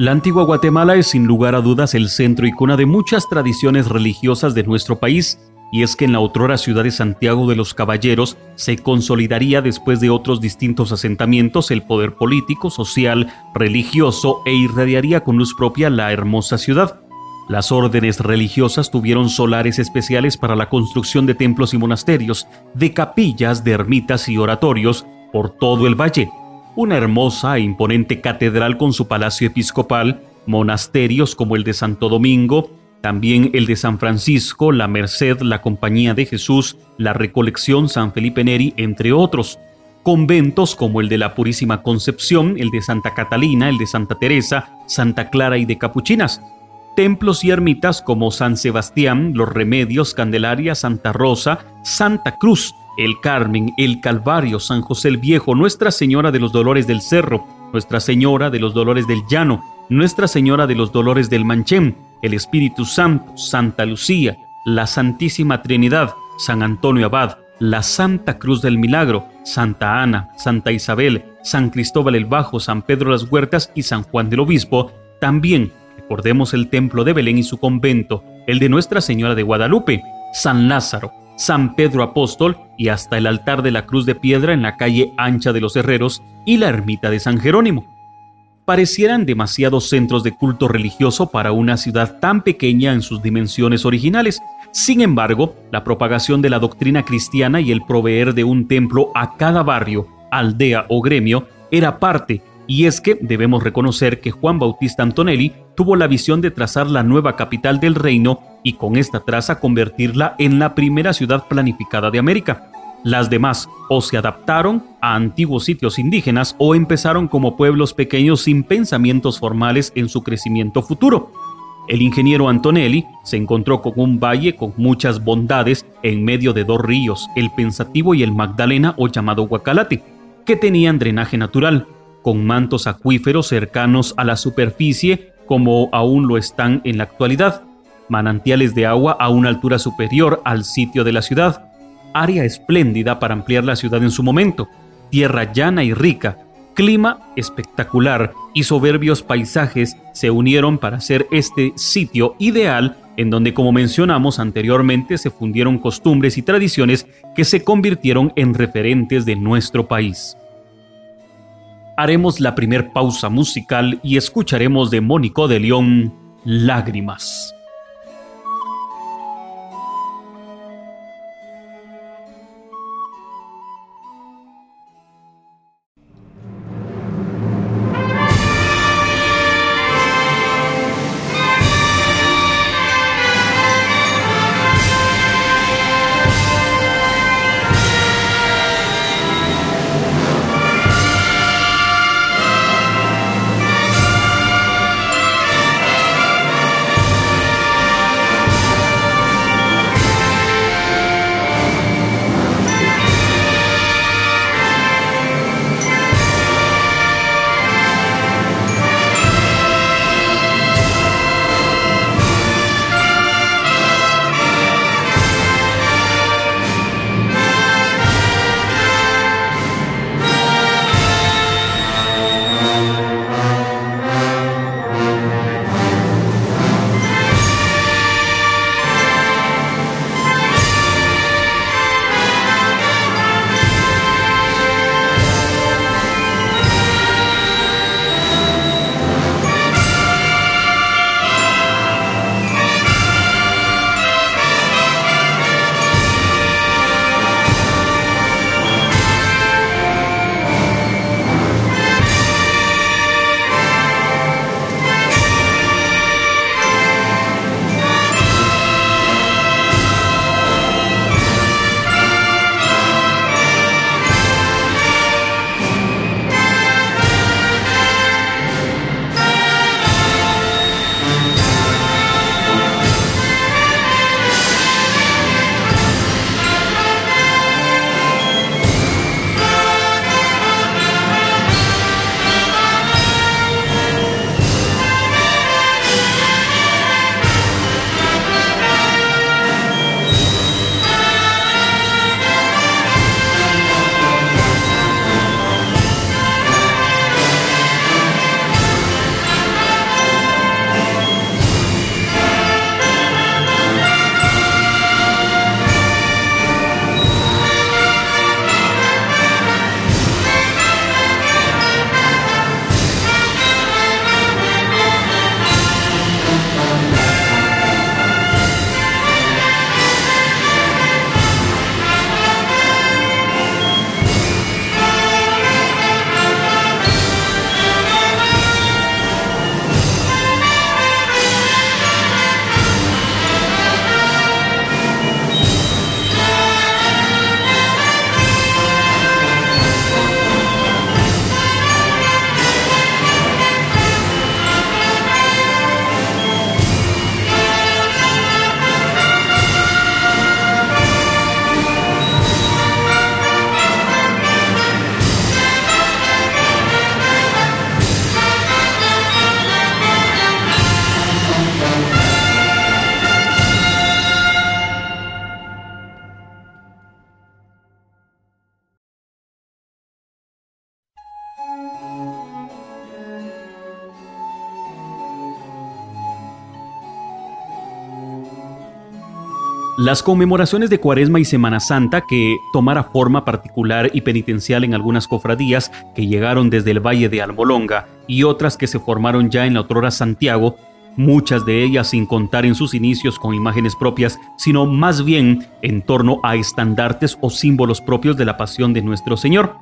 La antigua Guatemala es sin lugar a dudas el centro y cuna de muchas tradiciones religiosas de nuestro país, y es que en la otrora ciudad de Santiago de los Caballeros se consolidaría después de otros distintos asentamientos el poder político, social, religioso e irradiaría con luz propia la hermosa ciudad. Las órdenes religiosas tuvieron solares especiales para la construcción de templos y monasterios, de capillas, de ermitas y oratorios por todo el valle, una hermosa e imponente catedral con su palacio episcopal, monasterios como el de Santo Domingo, también el de San Francisco, la Merced, la Compañía de Jesús, la Recolección San Felipe Neri, entre otros. Conventos como el de la Purísima Concepción, el de Santa Catalina, el de Santa Teresa, Santa Clara y de Capuchinas. Templos y ermitas como San Sebastián, Los Remedios, Candelaria, Santa Rosa, Santa Cruz, el Carmen, el Calvario, San José el Viejo, Nuestra Señora de los Dolores del Cerro, Nuestra Señora de los Dolores del Llano, Nuestra Señora de los Dolores del Manchén, el Espíritu Santo, Santa Lucía, la Santísima Trinidad, San Antonio Abad, la Santa Cruz del Milagro, Santa Ana, Santa Isabel, San Cristóbal el Bajo, San Pedro las Huertas y San Juan del Obispo, también recordemos el templo de Belén y su convento, el de Nuestra Señora de Guadalupe, San Lázaro, San Pedro Apóstol y hasta el altar de la Cruz de Piedra en la calle ancha de los Herreros y la ermita de San Jerónimo. Parecieran demasiados centros de culto religioso para una ciudad tan pequeña en sus dimensiones originales. Sin embargo, la propagación de la doctrina cristiana y el proveer de un templo a cada barrio, aldea o gremio era parte y es que debemos reconocer que Juan Bautista Antonelli tuvo la visión de trazar la nueva capital del reino y con esta traza convertirla en la primera ciudad planificada de América. Las demás o se adaptaron a antiguos sitios indígenas o empezaron como pueblos pequeños sin pensamientos formales en su crecimiento futuro. El ingeniero Antonelli se encontró con un valle con muchas bondades en medio de dos ríos, el Pensativo y el Magdalena o llamado Guacalate, que tenían drenaje natural, con mantos acuíferos cercanos a la superficie como aún lo están en la actualidad, manantiales de agua a una altura superior al sitio de la ciudad, área espléndida para ampliar la ciudad en su momento, tierra llana y rica, clima espectacular y soberbios paisajes se unieron para hacer este sitio ideal en donde, como mencionamos anteriormente, se fundieron costumbres y tradiciones que se convirtieron en referentes de nuestro país haremos la primer pausa musical y escucharemos de Mónico de León Lágrimas. Las conmemoraciones de Cuaresma y Semana Santa, que tomara forma particular y penitencial en algunas cofradías que llegaron desde el Valle de Almolonga y otras que se formaron ya en la otrora Santiago, muchas de ellas sin contar en sus inicios con imágenes propias, sino más bien en torno a estandartes o símbolos propios de la pasión de nuestro Señor.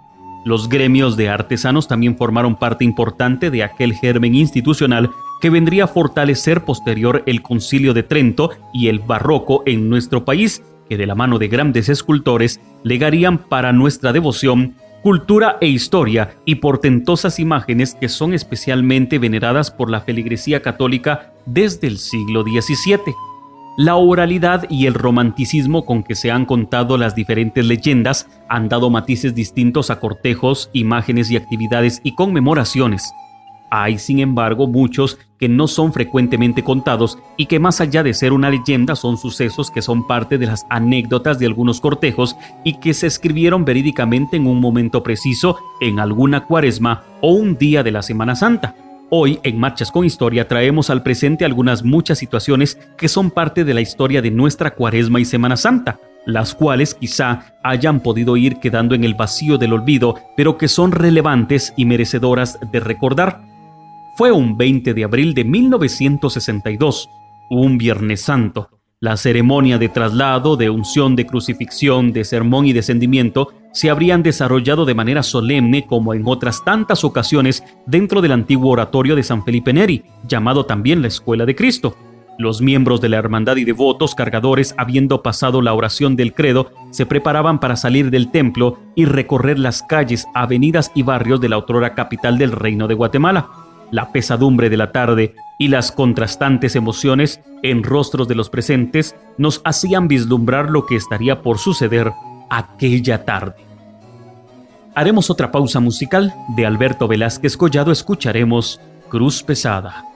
Los gremios de artesanos también formaron parte importante de aquel germen institucional que vendría a fortalecer posterior el concilio de Trento y el barroco en nuestro país, que de la mano de grandes escultores legarían para nuestra devoción cultura e historia y portentosas imágenes que son especialmente veneradas por la feligresía católica desde el siglo XVII. La oralidad y el romanticismo con que se han contado las diferentes leyendas han dado matices distintos a cortejos, imágenes y actividades y conmemoraciones. Hay, sin embargo, muchos que no son frecuentemente contados y que más allá de ser una leyenda son sucesos que son parte de las anécdotas de algunos cortejos y que se escribieron verídicamente en un momento preciso, en alguna cuaresma o un día de la Semana Santa. Hoy, en Marchas con Historia, traemos al presente algunas muchas situaciones que son parte de la historia de nuestra cuaresma y Semana Santa, las cuales quizá hayan podido ir quedando en el vacío del olvido, pero que son relevantes y merecedoras de recordar. Fue un 20 de abril de 1962, un Viernes Santo. La ceremonia de traslado, de unción, de crucifixión, de sermón y descendimiento se habrían desarrollado de manera solemne como en otras tantas ocasiones dentro del antiguo oratorio de San Felipe Neri, llamado también la Escuela de Cristo. Los miembros de la hermandad y devotos cargadores, habiendo pasado la oración del credo, se preparaban para salir del templo y recorrer las calles, avenidas y barrios de la otrora capital del Reino de Guatemala la pesadumbre de la tarde y las contrastantes emociones en rostros de los presentes nos hacían vislumbrar lo que estaría por suceder aquella tarde. Haremos otra pausa musical. De Alberto Velázquez Collado escucharemos Cruz Pesada.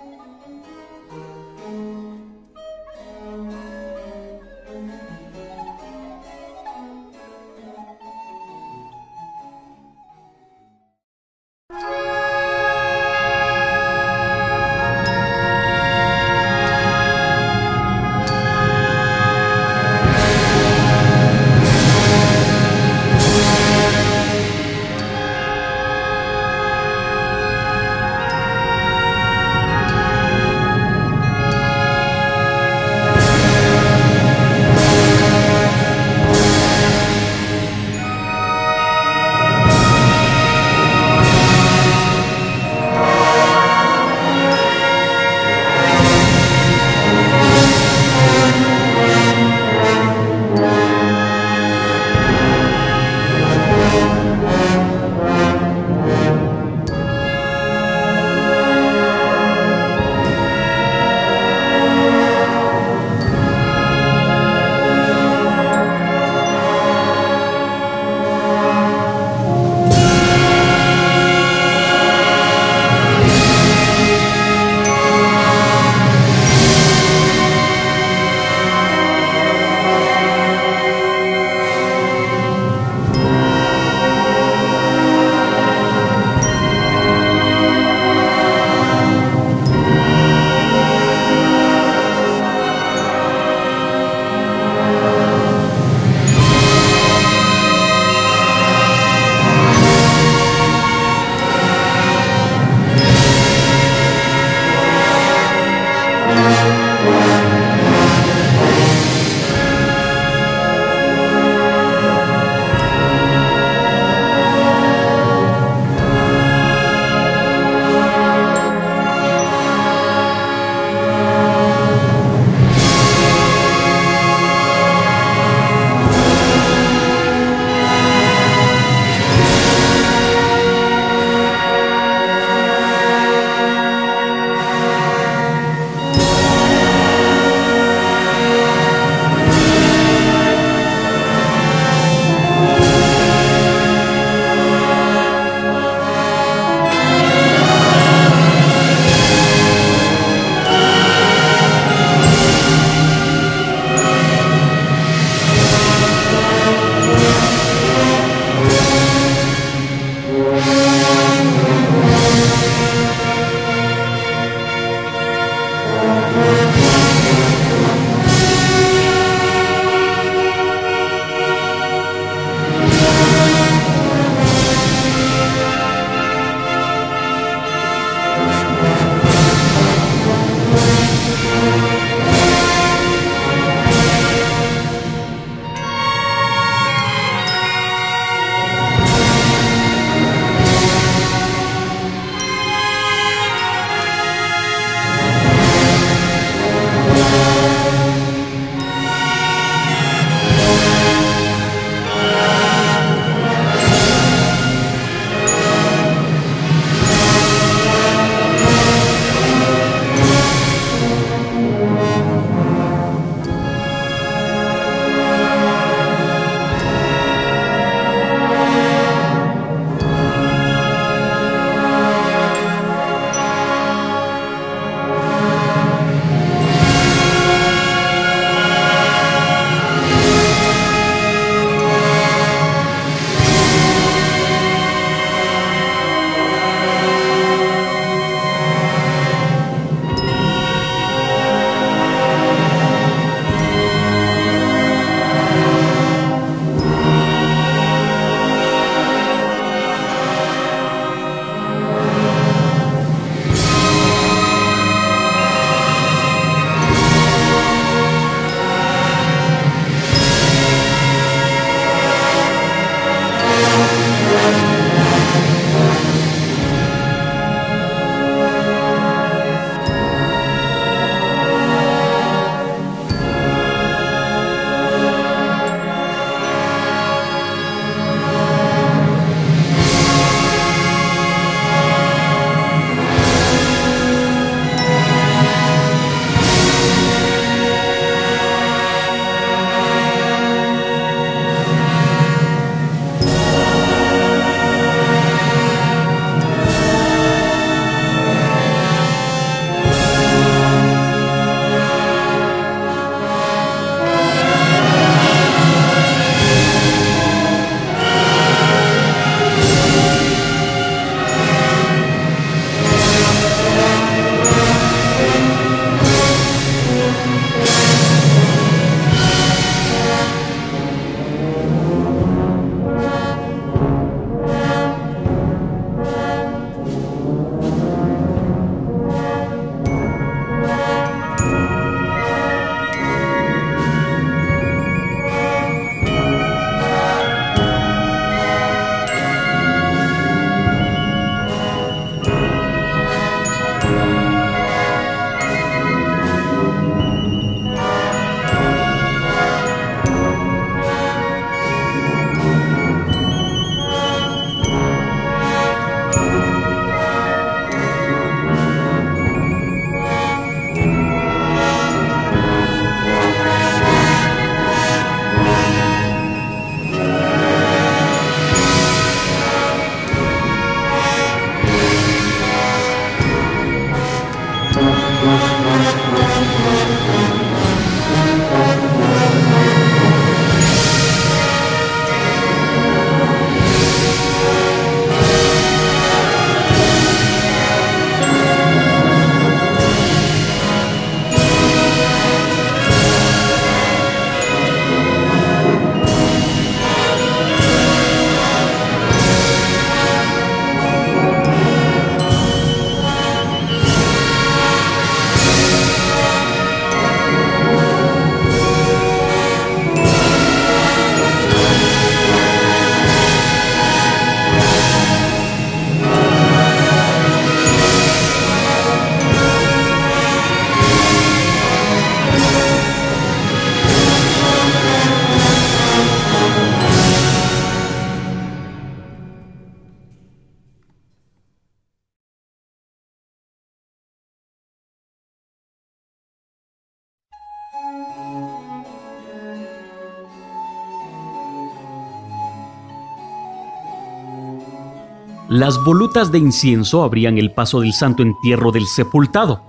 Las volutas de incienso abrían el paso del santo entierro del sepultado,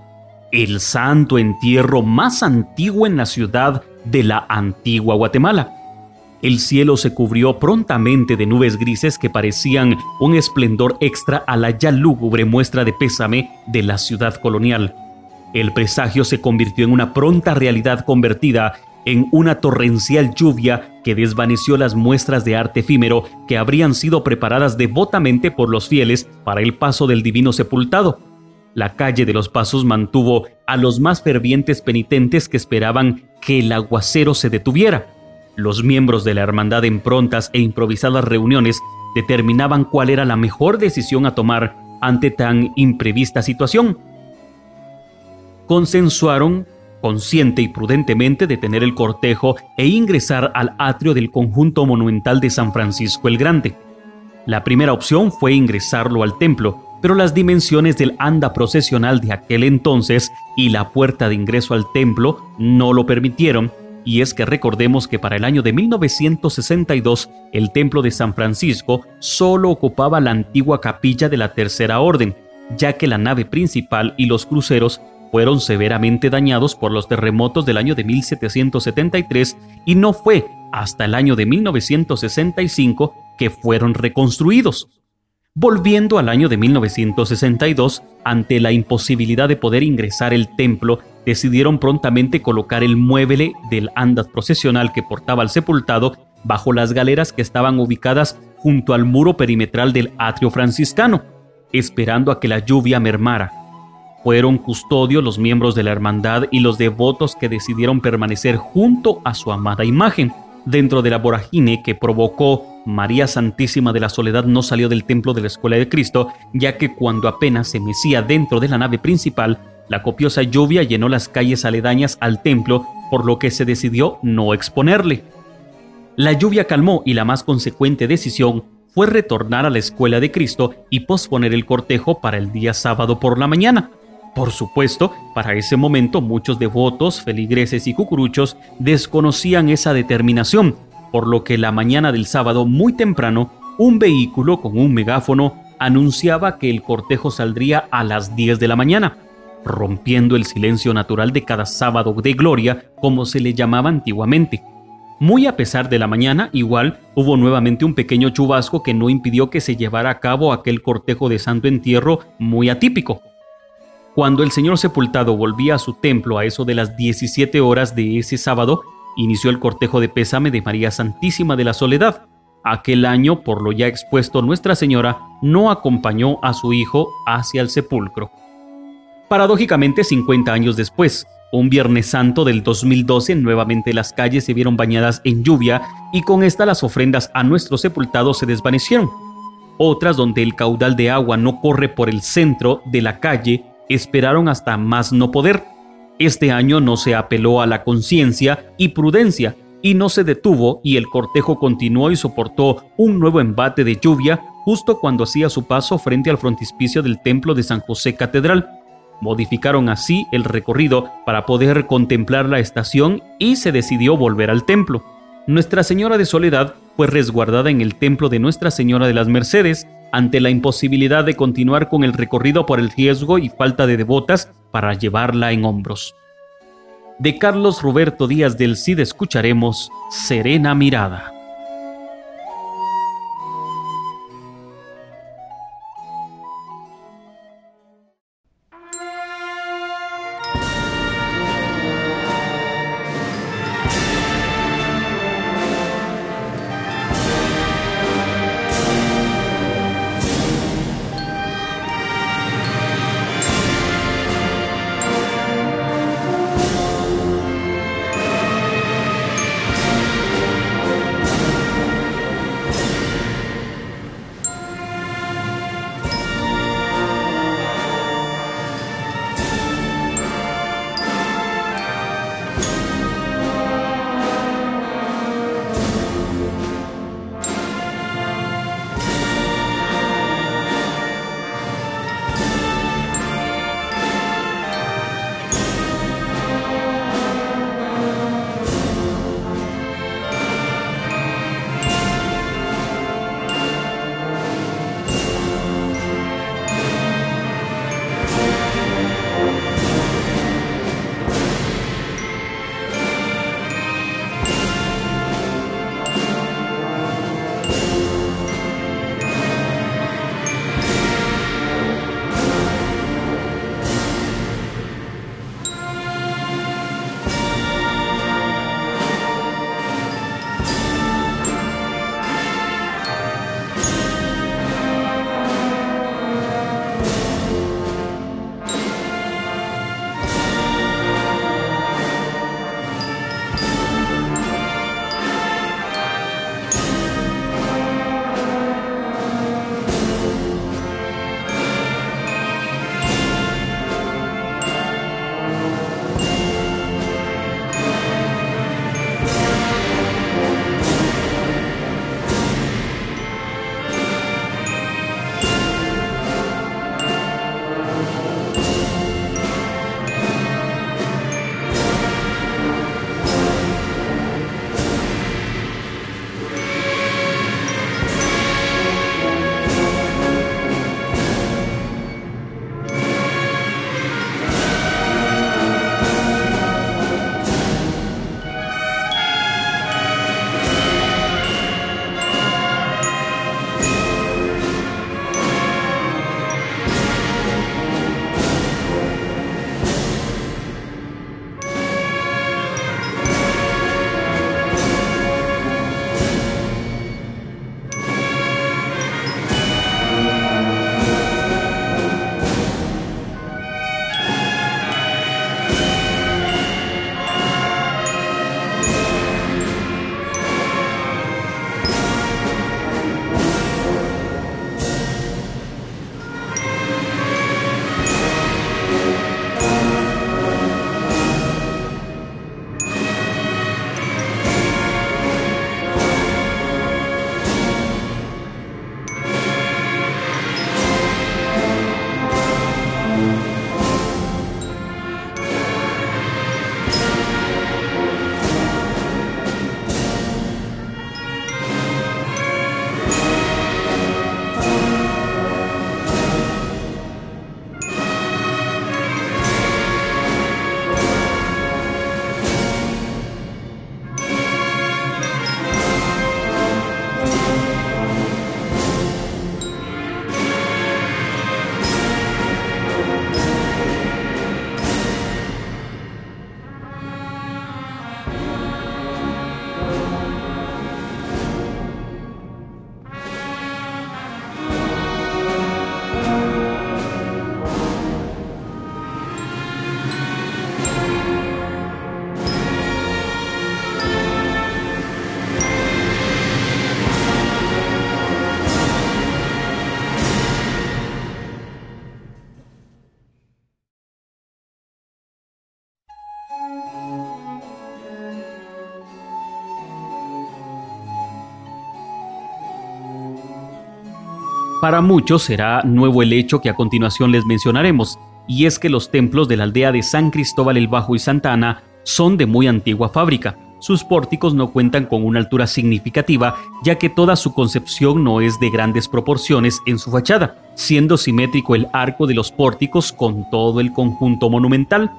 el santo entierro más antiguo en la ciudad de la antigua Guatemala. El cielo se cubrió prontamente de nubes grises que parecían un esplendor extra a la ya lúgubre muestra de pésame de la ciudad colonial. El presagio se convirtió en una pronta realidad convertida en una torrencial lluvia que desvaneció las muestras de arte efímero que habrían sido preparadas devotamente por los fieles para el paso del divino sepultado. La calle de los pasos mantuvo a los más fervientes penitentes que esperaban que el aguacero se detuviera. Los miembros de la hermandad en prontas e improvisadas reuniones determinaban cuál era la mejor decisión a tomar ante tan imprevista situación. Consensuaron consciente y prudentemente detener el cortejo e ingresar al atrio del conjunto monumental de San Francisco el Grande. La primera opción fue ingresarlo al templo, pero las dimensiones del anda procesional de aquel entonces y la puerta de ingreso al templo no lo permitieron, y es que recordemos que para el año de 1962 el templo de San Francisco solo ocupaba la antigua capilla de la Tercera Orden, ya que la nave principal y los cruceros fueron severamente dañados por los terremotos del año de 1773 y no fue hasta el año de 1965 que fueron reconstruidos. Volviendo al año de 1962, ante la imposibilidad de poder ingresar el templo, decidieron prontamente colocar el mueble del andaz procesional que portaba el sepultado bajo las galeras que estaban ubicadas junto al muro perimetral del atrio franciscano, esperando a que la lluvia mermara fueron custodios los miembros de la hermandad y los devotos que decidieron permanecer junto a su amada imagen. Dentro de la voragine que provocó, María Santísima de la Soledad no salió del templo de la Escuela de Cristo, ya que cuando apenas se mecía dentro de la nave principal, la copiosa lluvia llenó las calles aledañas al templo, por lo que se decidió no exponerle. La lluvia calmó y la más consecuente decisión fue retornar a la Escuela de Cristo y posponer el cortejo para el día sábado por la mañana. Por supuesto, para ese momento muchos devotos, feligreses y cucuruchos desconocían esa determinación, por lo que la mañana del sábado muy temprano, un vehículo con un megáfono anunciaba que el cortejo saldría a las 10 de la mañana, rompiendo el silencio natural de cada sábado de gloria, como se le llamaba antiguamente. Muy a pesar de la mañana, igual hubo nuevamente un pequeño chubasco que no impidió que se llevara a cabo aquel cortejo de santo entierro muy atípico. Cuando el Señor sepultado volvía a su templo a eso de las 17 horas de ese sábado, inició el cortejo de pésame de María Santísima de la Soledad. Aquel año, por lo ya expuesto, Nuestra Señora no acompañó a su hijo hacia el sepulcro. Paradójicamente, 50 años después, un Viernes Santo del 2012, nuevamente las calles se vieron bañadas en lluvia y con esta las ofrendas a nuestro sepultado se desvanecieron. Otras donde el caudal de agua no corre por el centro de la calle esperaron hasta más no poder. Este año no se apeló a la conciencia y prudencia y no se detuvo y el cortejo continuó y soportó un nuevo embate de lluvia justo cuando hacía su paso frente al frontispicio del templo de San José Catedral. Modificaron así el recorrido para poder contemplar la estación y se decidió volver al templo. Nuestra Señora de Soledad fue resguardada en el templo de Nuestra Señora de las Mercedes ante la imposibilidad de continuar con el recorrido por el riesgo y falta de devotas para llevarla en hombros. De Carlos Roberto Díaz del Cid escucharemos Serena Mirada. Para muchos será nuevo el hecho que a continuación les mencionaremos, y es que los templos de la aldea de San Cristóbal el Bajo y Santa Ana son de muy antigua fábrica. Sus pórticos no cuentan con una altura significativa, ya que toda su concepción no es de grandes proporciones en su fachada, siendo simétrico el arco de los pórticos con todo el conjunto monumental.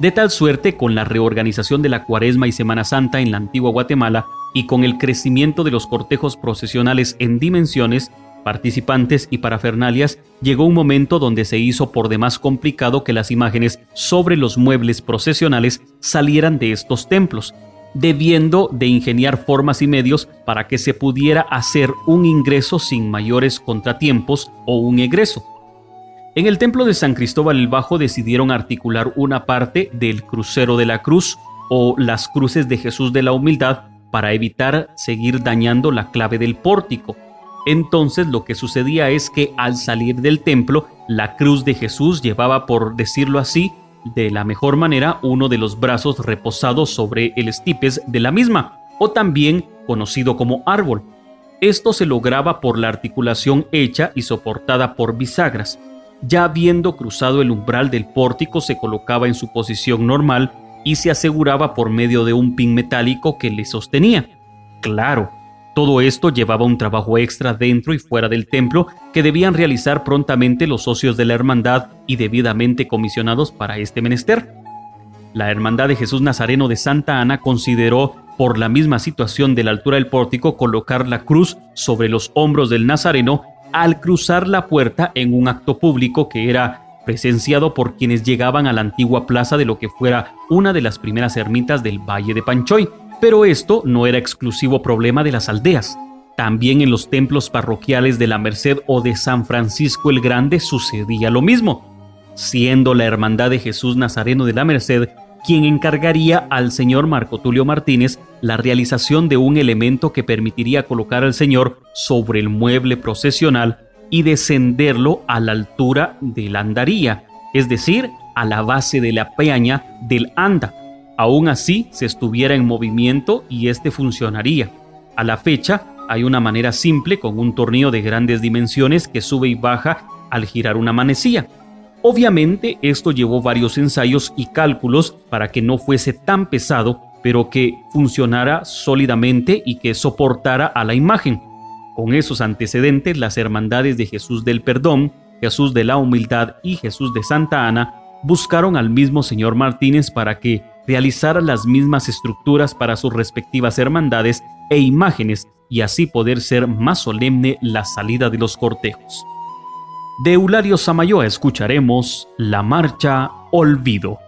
De tal suerte, con la reorganización de la Cuaresma y Semana Santa en la antigua Guatemala y con el crecimiento de los cortejos procesionales en dimensiones, participantes y parafernalias, llegó un momento donde se hizo por demás complicado que las imágenes sobre los muebles procesionales salieran de estos templos, debiendo de ingeniar formas y medios para que se pudiera hacer un ingreso sin mayores contratiempos o un egreso. En el templo de San Cristóbal el Bajo decidieron articular una parte del crucero de la cruz o las cruces de Jesús de la Humildad para evitar seguir dañando la clave del pórtico, entonces lo que sucedía es que al salir del templo, la cruz de Jesús llevaba, por decirlo así, de la mejor manera uno de los brazos reposados sobre el estipes de la misma, o también conocido como árbol. Esto se lograba por la articulación hecha y soportada por bisagras. Ya habiendo cruzado el umbral del pórtico se colocaba en su posición normal y se aseguraba por medio de un pin metálico que le sostenía. Claro, todo esto llevaba un trabajo extra dentro y fuera del templo que debían realizar prontamente los socios de la hermandad y debidamente comisionados para este menester. La Hermandad de Jesús Nazareno de Santa Ana consideró, por la misma situación de la altura del pórtico, colocar la cruz sobre los hombros del Nazareno al cruzar la puerta en un acto público que era presenciado por quienes llegaban a la antigua plaza de lo que fuera una de las primeras ermitas del Valle de Panchoy pero esto no era exclusivo problema de las aldeas. También en los templos parroquiales de la Merced o de San Francisco el Grande sucedía lo mismo, siendo la Hermandad de Jesús Nazareno de la Merced quien encargaría al señor Marco Tulio Martínez la realización de un elemento que permitiría colocar al señor sobre el mueble procesional y descenderlo a la altura de la andaría, es decir, a la base de la peña del anda, Aún así, se estuviera en movimiento y este funcionaría. A la fecha, hay una manera simple con un tornillo de grandes dimensiones que sube y baja al girar una manecilla. Obviamente esto llevó varios ensayos y cálculos para que no fuese tan pesado, pero que funcionara sólidamente y que soportara a la imagen. Con esos antecedentes, las hermandades de Jesús del Perdón, Jesús de la Humildad y Jesús de Santa Ana buscaron al mismo señor Martínez para que realizar las mismas estructuras para sus respectivas hermandades e imágenes y así poder ser más solemne la salida de los cortejos. De Eulario Samayoa escucharemos la marcha Olvido.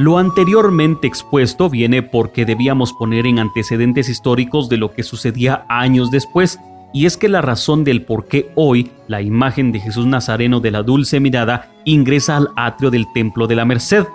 Lo anteriormente expuesto viene porque debíamos poner en antecedentes históricos de lo que sucedía años después, y es que la razón del por qué hoy la imagen de Jesús Nazareno de la Dulce Mirada ingresa al atrio del Templo de la Merced,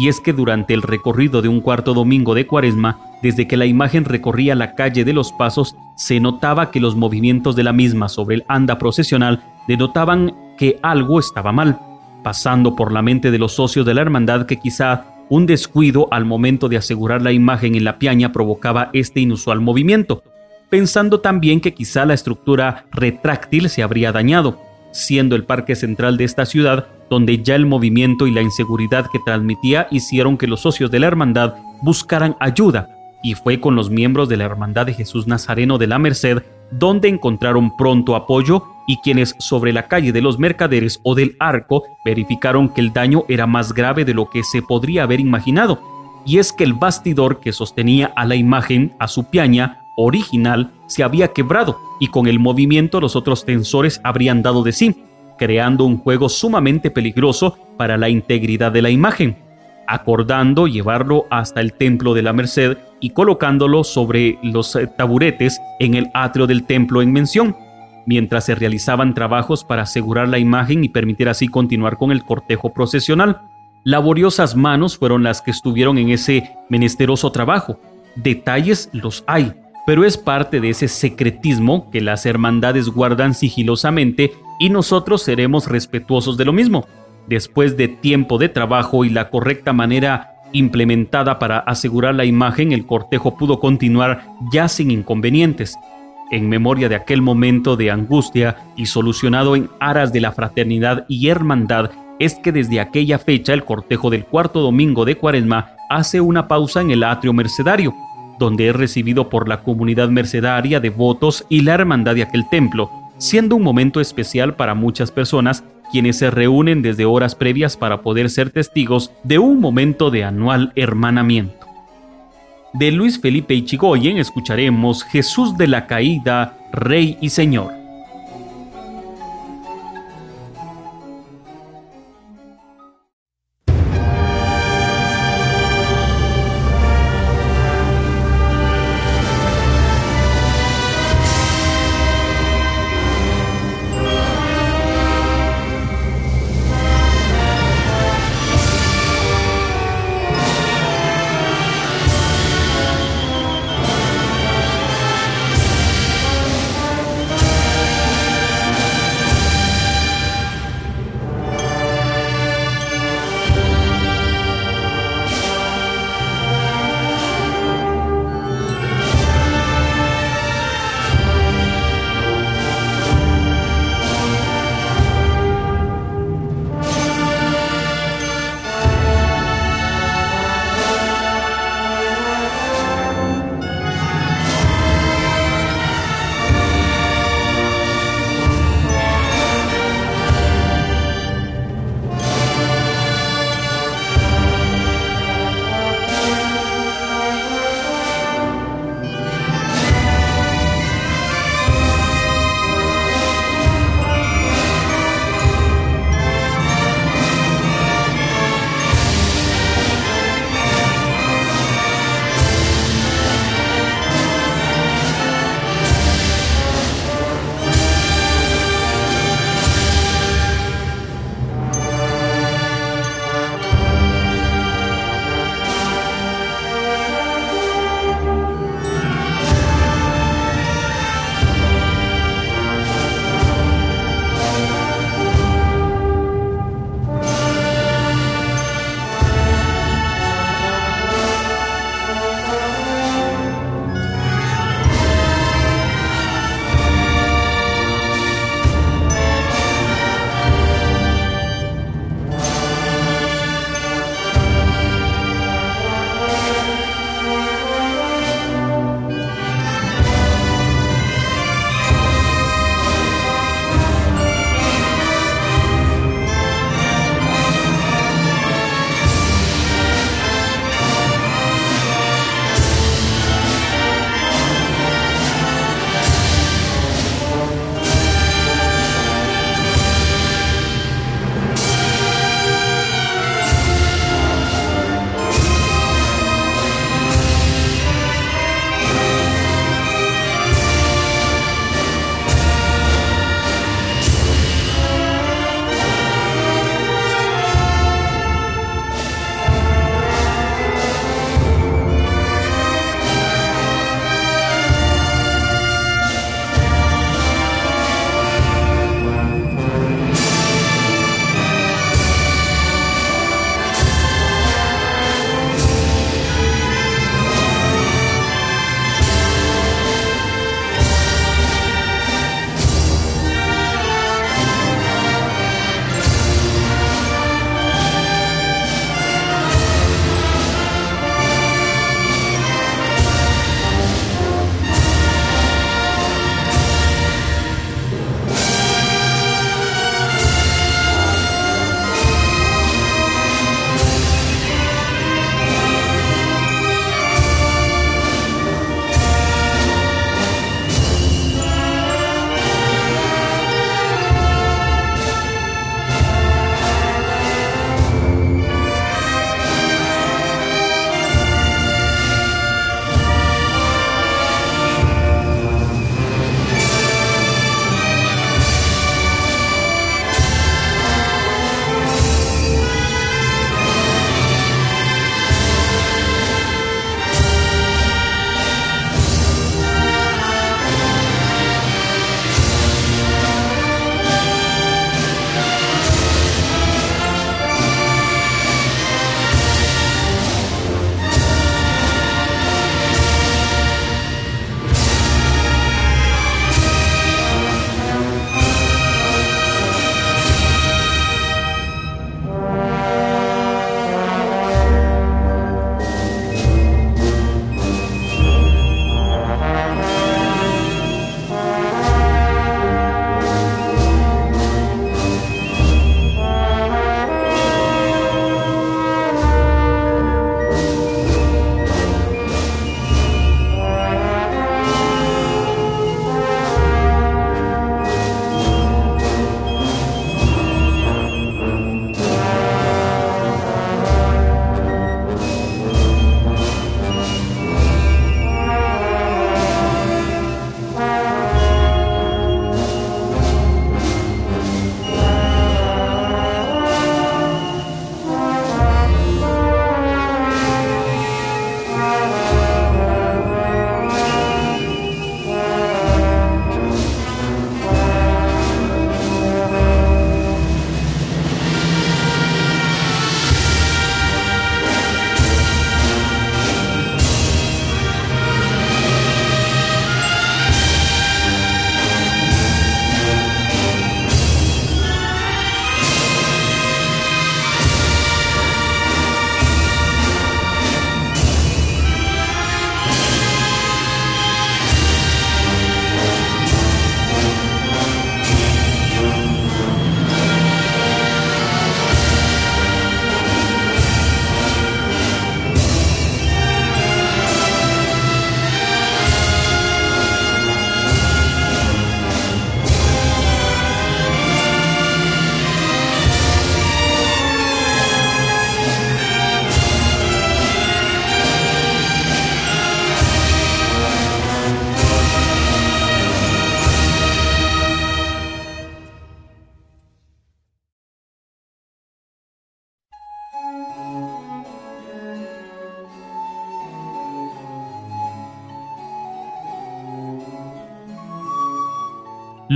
y es que durante el recorrido de un cuarto domingo de Cuaresma, desde que la imagen recorría la calle de los Pasos, se notaba que los movimientos de la misma sobre el anda procesional denotaban que algo estaba mal, pasando por la mente de los socios de la hermandad que quizá un descuido al momento de asegurar la imagen en la piaña provocaba este inusual movimiento, pensando también que quizá la estructura retráctil se habría dañado, siendo el parque central de esta ciudad donde ya el movimiento y la inseguridad que transmitía hicieron que los socios de la hermandad buscaran ayuda, y fue con los miembros de la Hermandad de Jesús Nazareno de la Merced donde encontraron pronto apoyo y quienes sobre la calle de los mercaderes o del arco verificaron que el daño era más grave de lo que se podría haber imaginado, y es que el bastidor que sostenía a la imagen, a su piaña original, se había quebrado y con el movimiento los otros tensores habrían dado de sí, creando un juego sumamente peligroso para la integridad de la imagen, acordando llevarlo hasta el templo de la Merced y colocándolo sobre los taburetes en el atrio del templo en mención mientras se realizaban trabajos para asegurar la imagen y permitir así continuar con el cortejo procesional. Laboriosas manos fueron las que estuvieron en ese menesteroso trabajo. Detalles los hay, pero es parte de ese secretismo que las hermandades guardan sigilosamente y nosotros seremos respetuosos de lo mismo. Después de tiempo de trabajo y la correcta manera implementada para asegurar la imagen, el cortejo pudo continuar ya sin inconvenientes. En memoria de aquel momento de angustia y solucionado en aras de la fraternidad y hermandad, es que desde aquella fecha el cortejo del cuarto domingo de Cuaresma hace una pausa en el atrio mercedario, donde es recibido por la comunidad mercedaria, devotos y la hermandad de aquel templo, siendo un momento especial para muchas personas quienes se reúnen desde horas previas para poder ser testigos de un momento de anual hermanamiento de Luis Felipe Ichigoyen escucharemos Jesús de la Caída, Rey y Señor.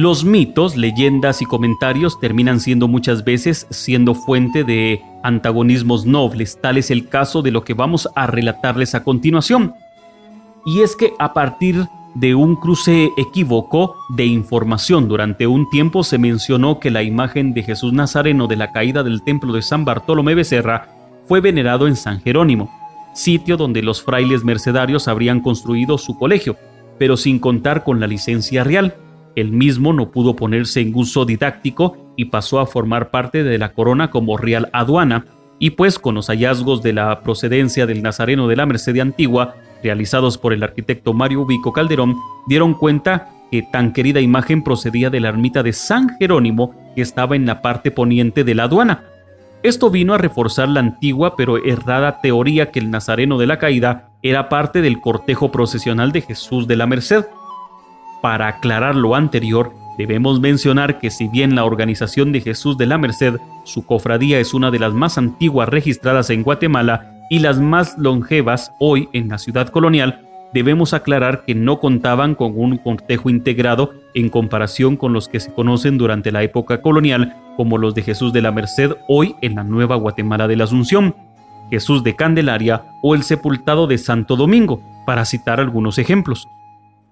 Los mitos, leyendas y comentarios terminan siendo muchas veces siendo fuente de antagonismos nobles, tal es el caso de lo que vamos a relatarles a continuación. Y es que a partir de un cruce equívoco de información durante un tiempo se mencionó que la imagen de Jesús Nazareno de la caída del templo de San Bartolomé Becerra fue venerado en San Jerónimo, sitio donde los frailes mercedarios habrían construido su colegio, pero sin contar con la licencia real el mismo no pudo ponerse en uso didáctico y pasó a formar parte de la corona como real aduana, y pues con los hallazgos de la procedencia del Nazareno de la Merced Antigua, realizados por el arquitecto Mario Ubico Calderón, dieron cuenta que tan querida imagen procedía de la ermita de San Jerónimo que estaba en la parte poniente de la aduana. Esto vino a reforzar la antigua pero errada teoría que el Nazareno de la Caída era parte del cortejo procesional de Jesús de la Merced, para aclarar lo anterior, debemos mencionar que si bien la organización de Jesús de la Merced, su cofradía es una de las más antiguas registradas en Guatemala y las más longevas hoy en la ciudad colonial, debemos aclarar que no contaban con un cortejo integrado en comparación con los que se conocen durante la época colonial, como los de Jesús de la Merced hoy en la Nueva Guatemala de la Asunción, Jesús de Candelaria o el sepultado de Santo Domingo, para citar algunos ejemplos.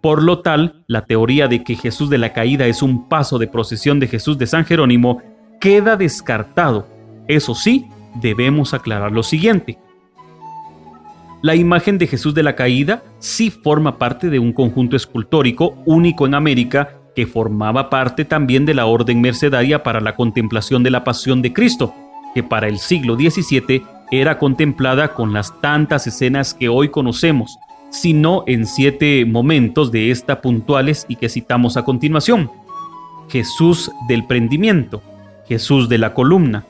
Por lo tal, la teoría de que Jesús de la Caída es un paso de procesión de Jesús de San Jerónimo queda descartado. Eso sí, debemos aclarar lo siguiente. La imagen de Jesús de la Caída sí forma parte de un conjunto escultórico único en América que formaba parte también de la orden mercedaria para la contemplación de la pasión de Cristo, que para el siglo XVII era contemplada con las tantas escenas que hoy conocemos, sino en siete momentos de esta puntuales y que citamos a continuación. Jesús del prendimiento, Jesús de la columna,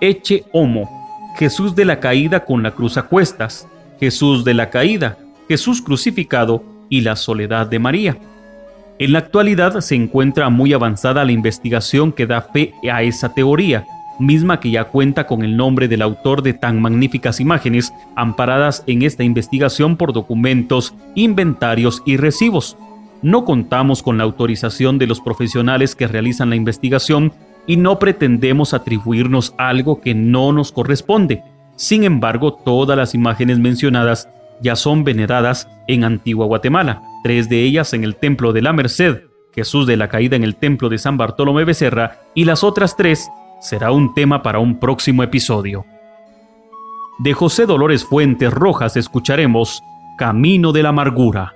Eche Homo, Jesús de la caída con la cruz a cuestas, Jesús de la caída, Jesús crucificado y la soledad de María. En la actualidad se encuentra muy avanzada la investigación que da fe a esa teoría, misma que ya cuenta con el nombre del autor de tan magníficas imágenes, amparadas en esta investigación por documentos, inventarios y recibos. No contamos con la autorización de los profesionales que realizan la investigación y no pretendemos atribuirnos algo que no nos corresponde. Sin embargo, todas las imágenes mencionadas ya son veneradas en Antigua Guatemala, tres de ellas en el Templo de la Merced, Jesús de la Caída en el Templo de San Bartolomé Becerra y las otras tres será un tema para un próximo episodio. De José Dolores Fuentes Rojas escucharemos Camino de la Amargura.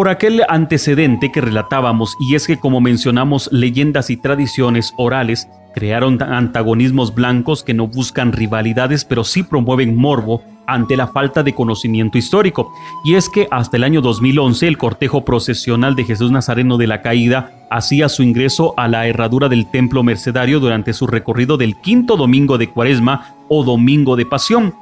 Por aquel antecedente que relatábamos, y es que como mencionamos, leyendas y tradiciones orales crearon antagonismos blancos que no buscan rivalidades, pero sí promueven morbo ante la falta de conocimiento histórico. Y es que hasta el año 2011 el cortejo procesional de Jesús Nazareno de la Caída hacía su ingreso a la herradura del templo mercedario durante su recorrido del quinto domingo de Cuaresma o Domingo de Pasión,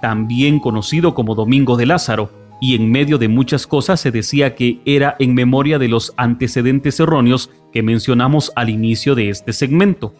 también conocido como Domingo de Lázaro, y en medio de muchas cosas se decía que era en memoria de los antecedentes erróneos que mencionamos al inicio de este segmento.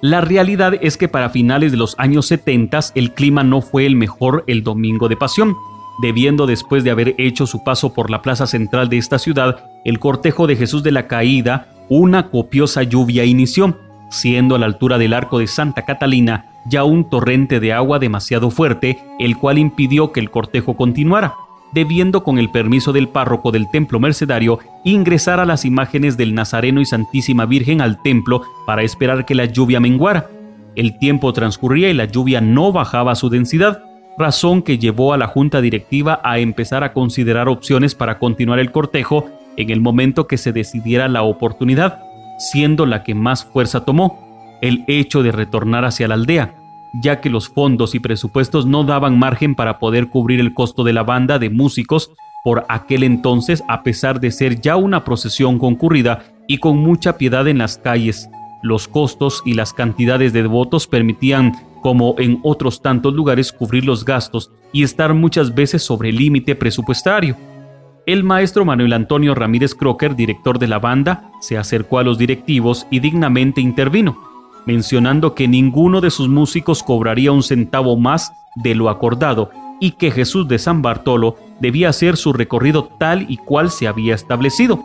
La realidad es que para finales de los años 70 el clima no fue el mejor el domingo de pasión, debiendo después de haber hecho su paso por la plaza central de esta ciudad, el cortejo de Jesús de la Caída, una copiosa lluvia inició, siendo a la altura del arco de Santa Catalina ya un torrente de agua demasiado fuerte, el cual impidió que el cortejo continuara debiendo con el permiso del párroco del templo mercedario ingresar a las imágenes del Nazareno y Santísima Virgen al templo para esperar que la lluvia menguara. El tiempo transcurría y la lluvia no bajaba su densidad, razón que llevó a la junta directiva a empezar a considerar opciones para continuar el cortejo en el momento que se decidiera la oportunidad, siendo la que más fuerza tomó, el hecho de retornar hacia la aldea, ya que los fondos y presupuestos no daban margen para poder cubrir el costo de la banda de músicos por aquel entonces, a pesar de ser ya una procesión concurrida y con mucha piedad en las calles. Los costos y las cantidades de devotos permitían, como en otros tantos lugares, cubrir los gastos y estar muchas veces sobre el límite presupuestario. El maestro Manuel Antonio Ramírez Crocker, director de la banda, se acercó a los directivos y dignamente intervino mencionando que ninguno de sus músicos cobraría un centavo más de lo acordado y que Jesús de San Bartolo debía hacer su recorrido tal y cual se había establecido.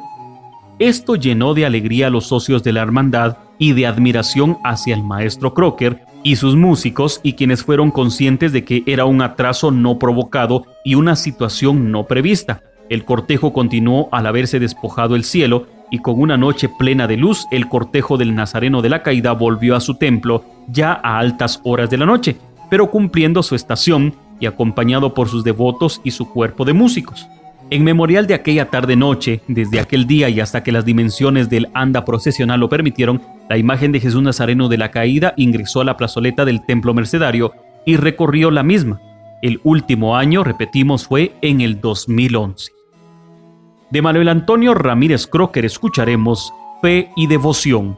Esto llenó de alegría a los socios de la hermandad y de admiración hacia el maestro Crocker y sus músicos y quienes fueron conscientes de que era un atraso no provocado y una situación no prevista. El cortejo continuó al haberse despojado el cielo y con una noche plena de luz, el cortejo del Nazareno de la Caída volvió a su templo ya a altas horas de la noche, pero cumpliendo su estación y acompañado por sus devotos y su cuerpo de músicos. En memorial de aquella tarde-noche, desde aquel día y hasta que las dimensiones del anda procesional lo permitieron, la imagen de Jesús Nazareno de la Caída ingresó a la plazoleta del Templo Mercedario y recorrió la misma. El último año, repetimos, fue en el 2011. De Manuel Antonio Ramírez Crocker escucharemos Fe y Devoción.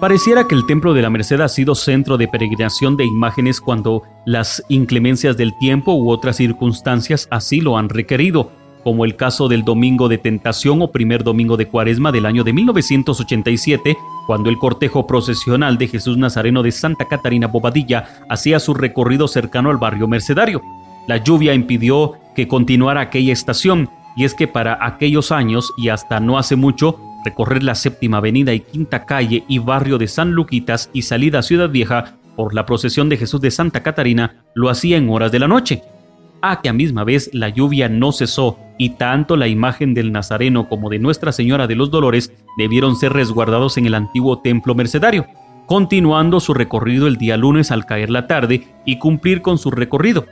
Pareciera que el Templo de la Merced ha sido centro de peregrinación de imágenes cuando las inclemencias del tiempo u otras circunstancias así lo han requerido, como el caso del Domingo de Tentación o primer Domingo de Cuaresma del año de 1987, cuando el cortejo procesional de Jesús Nazareno de Santa Catarina Bobadilla hacía su recorrido cercano al barrio Mercedario. La lluvia impidió que continuara aquella estación, y es que para aquellos años y hasta no hace mucho, recorrer la séptima avenida y quinta calle y barrio de San Luquitas y salida a Ciudad Vieja por la procesión de Jesús de Santa Catarina lo hacía en horas de la noche. A que a misma vez la lluvia no cesó y tanto la imagen del Nazareno como de Nuestra Señora de los Dolores debieron ser resguardados en el antiguo templo mercedario, continuando su recorrido el día lunes al caer la tarde y cumplir con su recorrido.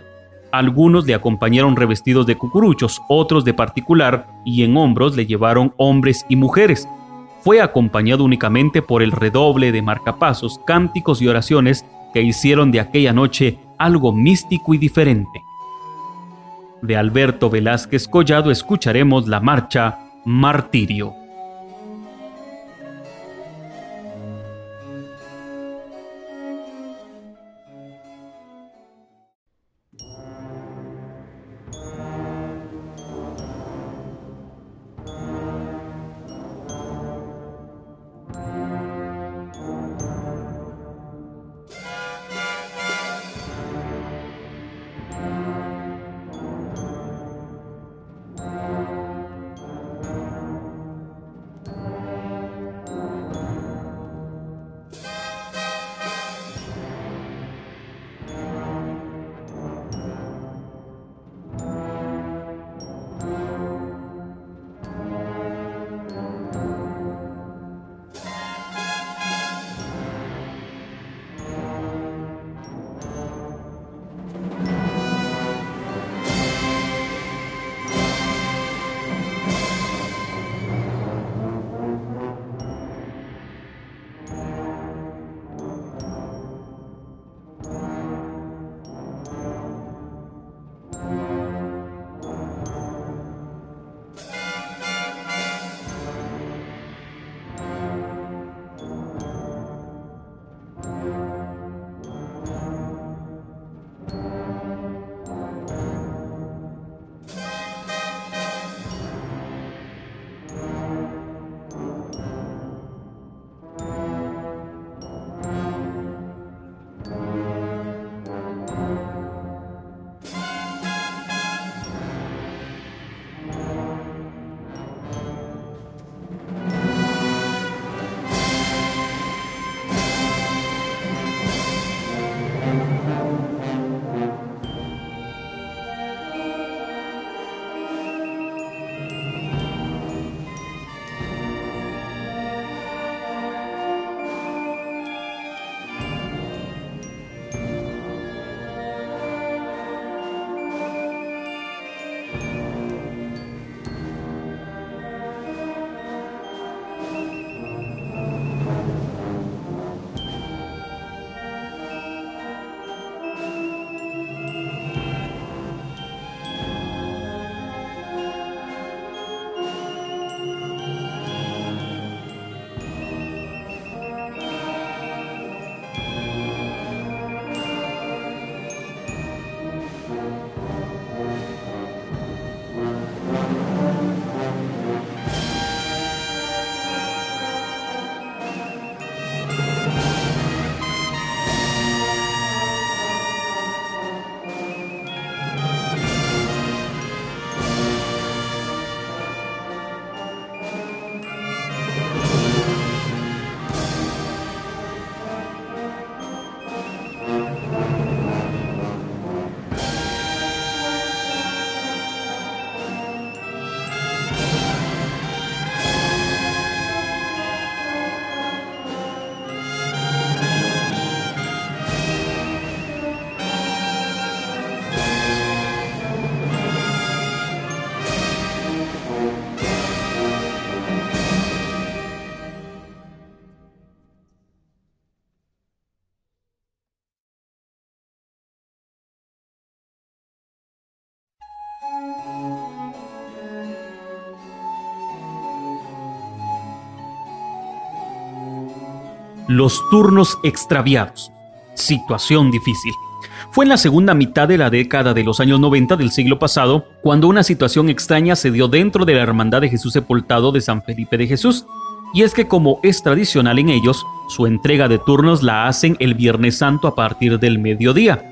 Algunos le acompañaron revestidos de cucuruchos, otros de particular, y en hombros le llevaron hombres y mujeres. Fue acompañado únicamente por el redoble de marcapasos, cánticos y oraciones que hicieron de aquella noche algo místico y diferente. De Alberto Velázquez Collado escucharemos la marcha Martirio. Los turnos extraviados. Situación difícil. Fue en la segunda mitad de la década de los años 90 del siglo pasado cuando una situación extraña se dio dentro de la Hermandad de Jesús Sepultado de San Felipe de Jesús. Y es que como es tradicional en ellos, su entrega de turnos la hacen el Viernes Santo a partir del mediodía.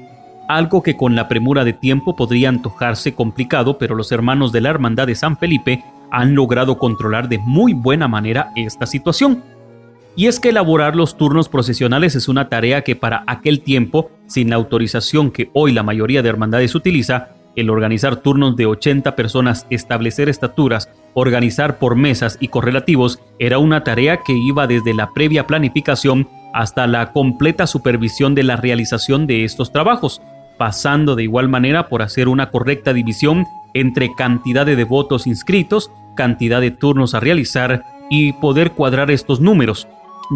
Algo que con la premura de tiempo podría antojarse complicado, pero los hermanos de la Hermandad de San Felipe han logrado controlar de muy buena manera esta situación. Y es que elaborar los turnos procesionales es una tarea que para aquel tiempo, sin la autorización que hoy la mayoría de hermandades utiliza, el organizar turnos de 80 personas, establecer estaturas, organizar por mesas y correlativos, era una tarea que iba desde la previa planificación hasta la completa supervisión de la realización de estos trabajos, pasando de igual manera por hacer una correcta división entre cantidad de devotos inscritos, cantidad de turnos a realizar y poder cuadrar estos números,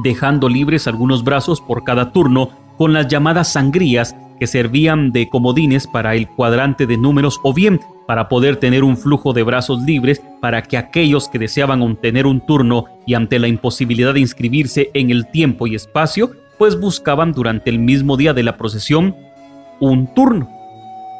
dejando libres algunos brazos por cada turno con las llamadas sangrías que servían de comodines para el cuadrante de números o bien para poder tener un flujo de brazos libres para que aquellos que deseaban obtener un turno y ante la imposibilidad de inscribirse en el tiempo y espacio, pues buscaban durante el mismo día de la procesión un turno.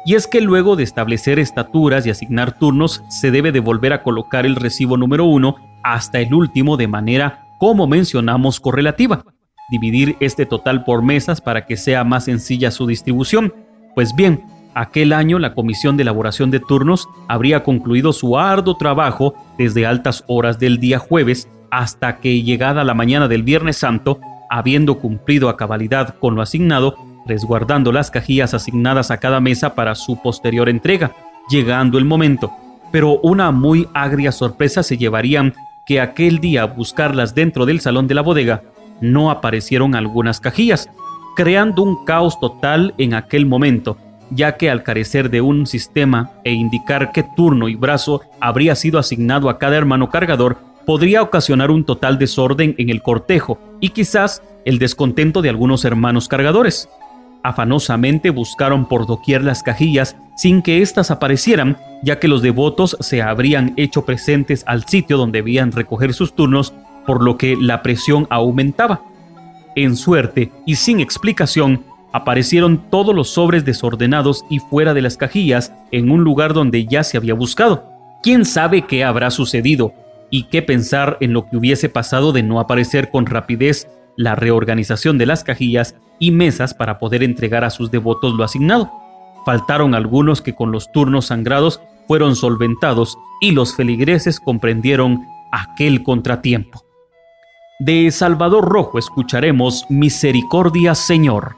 Y es que luego de establecer estaturas y asignar turnos, se debe de volver a colocar el recibo número uno hasta el último de manera como mencionamos correlativa, dividir este total por mesas para que sea más sencilla su distribución. Pues bien, aquel año la Comisión de Elaboración de Turnos habría concluido su arduo trabajo desde altas horas del día jueves hasta que llegada la mañana del Viernes Santo, habiendo cumplido a cabalidad con lo asignado, resguardando las cajillas asignadas a cada mesa para su posterior entrega, llegando el momento. Pero una muy agria sorpresa se llevarían que aquel día buscarlas dentro del salón de la bodega, no aparecieron algunas cajillas, creando un caos total en aquel momento, ya que al carecer de un sistema e indicar qué turno y brazo habría sido asignado a cada hermano cargador, podría ocasionar un total desorden en el cortejo y quizás el descontento de algunos hermanos cargadores. Afanosamente buscaron por doquier las cajillas sin que éstas aparecieran, ya que los devotos se habrían hecho presentes al sitio donde debían recoger sus turnos, por lo que la presión aumentaba. En suerte y sin explicación, aparecieron todos los sobres desordenados y fuera de las cajillas en un lugar donde ya se había buscado. ¿Quién sabe qué habrá sucedido y qué pensar en lo que hubiese pasado de no aparecer con rapidez la reorganización de las cajillas y mesas para poder entregar a sus devotos lo asignado. Faltaron algunos que con los turnos sangrados fueron solventados y los feligreses comprendieron aquel contratiempo. De Salvador Rojo escucharemos Misericordia Señor.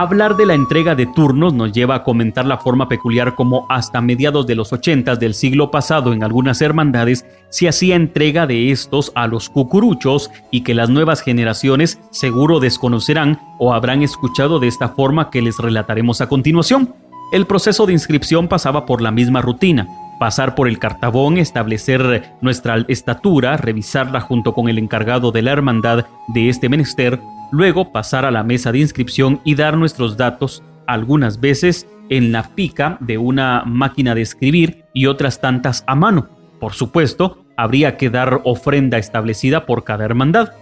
Hablar de la entrega de turnos nos lleva a comentar la forma peculiar como hasta mediados de los 80 del siglo pasado en algunas hermandades se hacía entrega de estos a los cucuruchos y que las nuevas generaciones seguro desconocerán o habrán escuchado de esta forma que les relataremos a continuación. El proceso de inscripción pasaba por la misma rutina, pasar por el cartabón, establecer nuestra estatura, revisarla junto con el encargado de la hermandad de este menester, luego pasar a la mesa de inscripción y dar nuestros datos, algunas veces en la pica de una máquina de escribir y otras tantas a mano. Por supuesto, habría que dar ofrenda establecida por cada hermandad.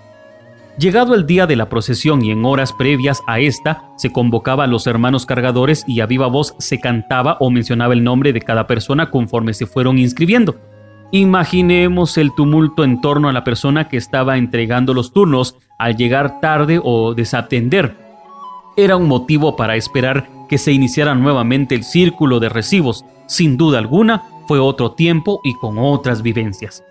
Llegado el día de la procesión y en horas previas a esta, se convocaba a los hermanos cargadores y a viva voz se cantaba o mencionaba el nombre de cada persona conforme se fueron inscribiendo. Imaginemos el tumulto en torno a la persona que estaba entregando los turnos al llegar tarde o desatender. Era un motivo para esperar que se iniciara nuevamente el círculo de recibos. Sin duda alguna, fue otro tiempo y con otras vivencias.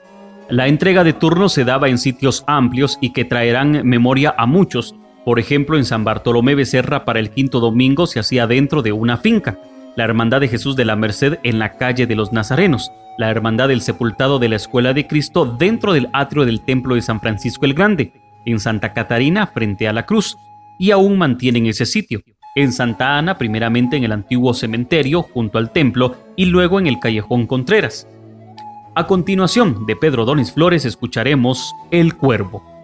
La entrega de turnos se daba en sitios amplios y que traerán memoria a muchos. Por ejemplo, en San Bartolomé Becerra para el quinto domingo se hacía dentro de una finca. La Hermandad de Jesús de la Merced en la calle de los Nazarenos la Hermandad del Sepultado de la Escuela de Cristo dentro del atrio del Templo de San Francisco el Grande, en Santa Catarina frente a la cruz, y aún mantienen ese sitio. En Santa Ana, primeramente en el antiguo cementerio junto al templo y luego en el callejón Contreras. A continuación, de Pedro Donis Flores escucharemos El Cuervo.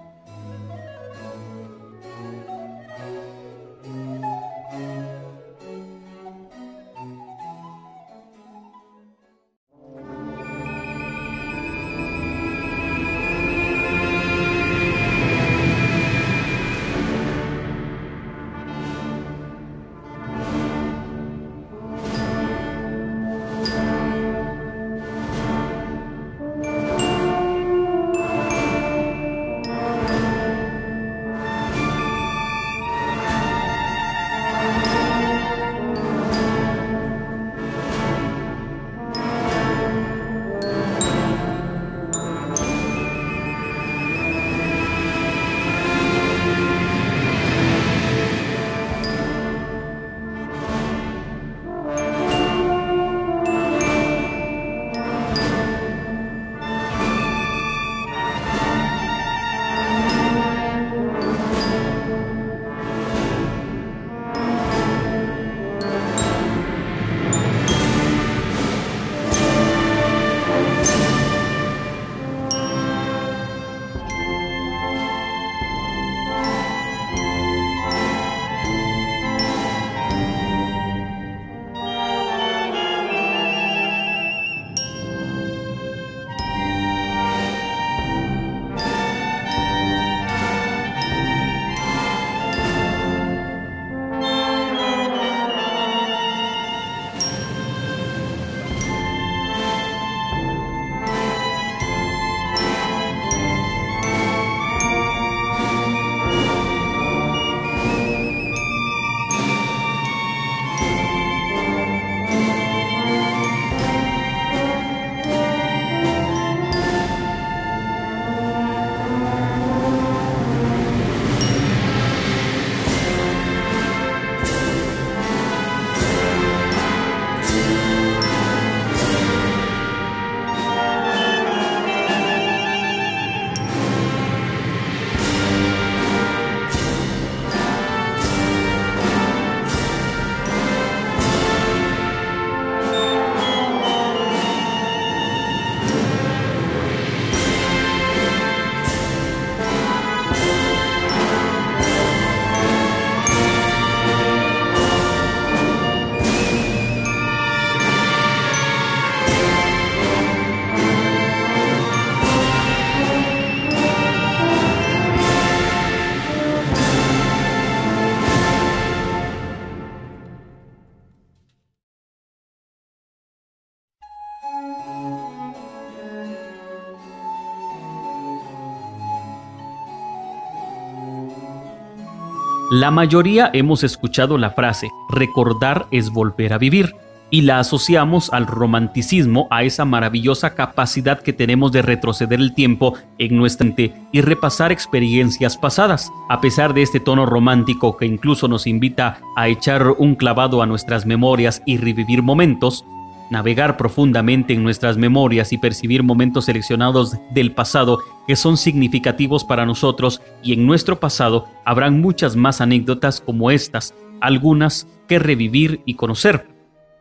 La mayoría hemos escuchado la frase, recordar es volver a vivir. y la asociamos al romanticismo, a esa maravillosa capacidad que tenemos de retroceder el tiempo en nuestra mente y repasar experiencias pasadas. A pesar de este tono romántico que incluso nos invita a echar un clavado a nuestras memorias y revivir momentos, navegar profundamente en nuestras memorias y percibir momentos seleccionados del pasado que son significativos para nosotros y en nuestro pasado habrán muchas más anécdotas como estas, algunas que revivir y conocer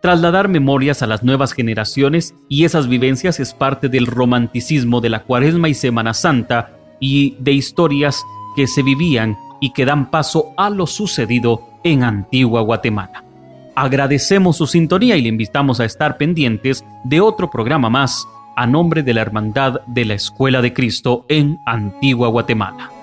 trasladar memorias a las nuevas generaciones y esas vivencias es parte del romanticismo de la Cuaresma y Semana Santa y de historias que se vivían y que dan paso a lo sucedido en Antigua Guatemala. Agradecemos su sintonía y le invitamos a estar pendientes de otro programa más a nombre de la Hermandad de la Escuela de Cristo en Antigua Guatemala.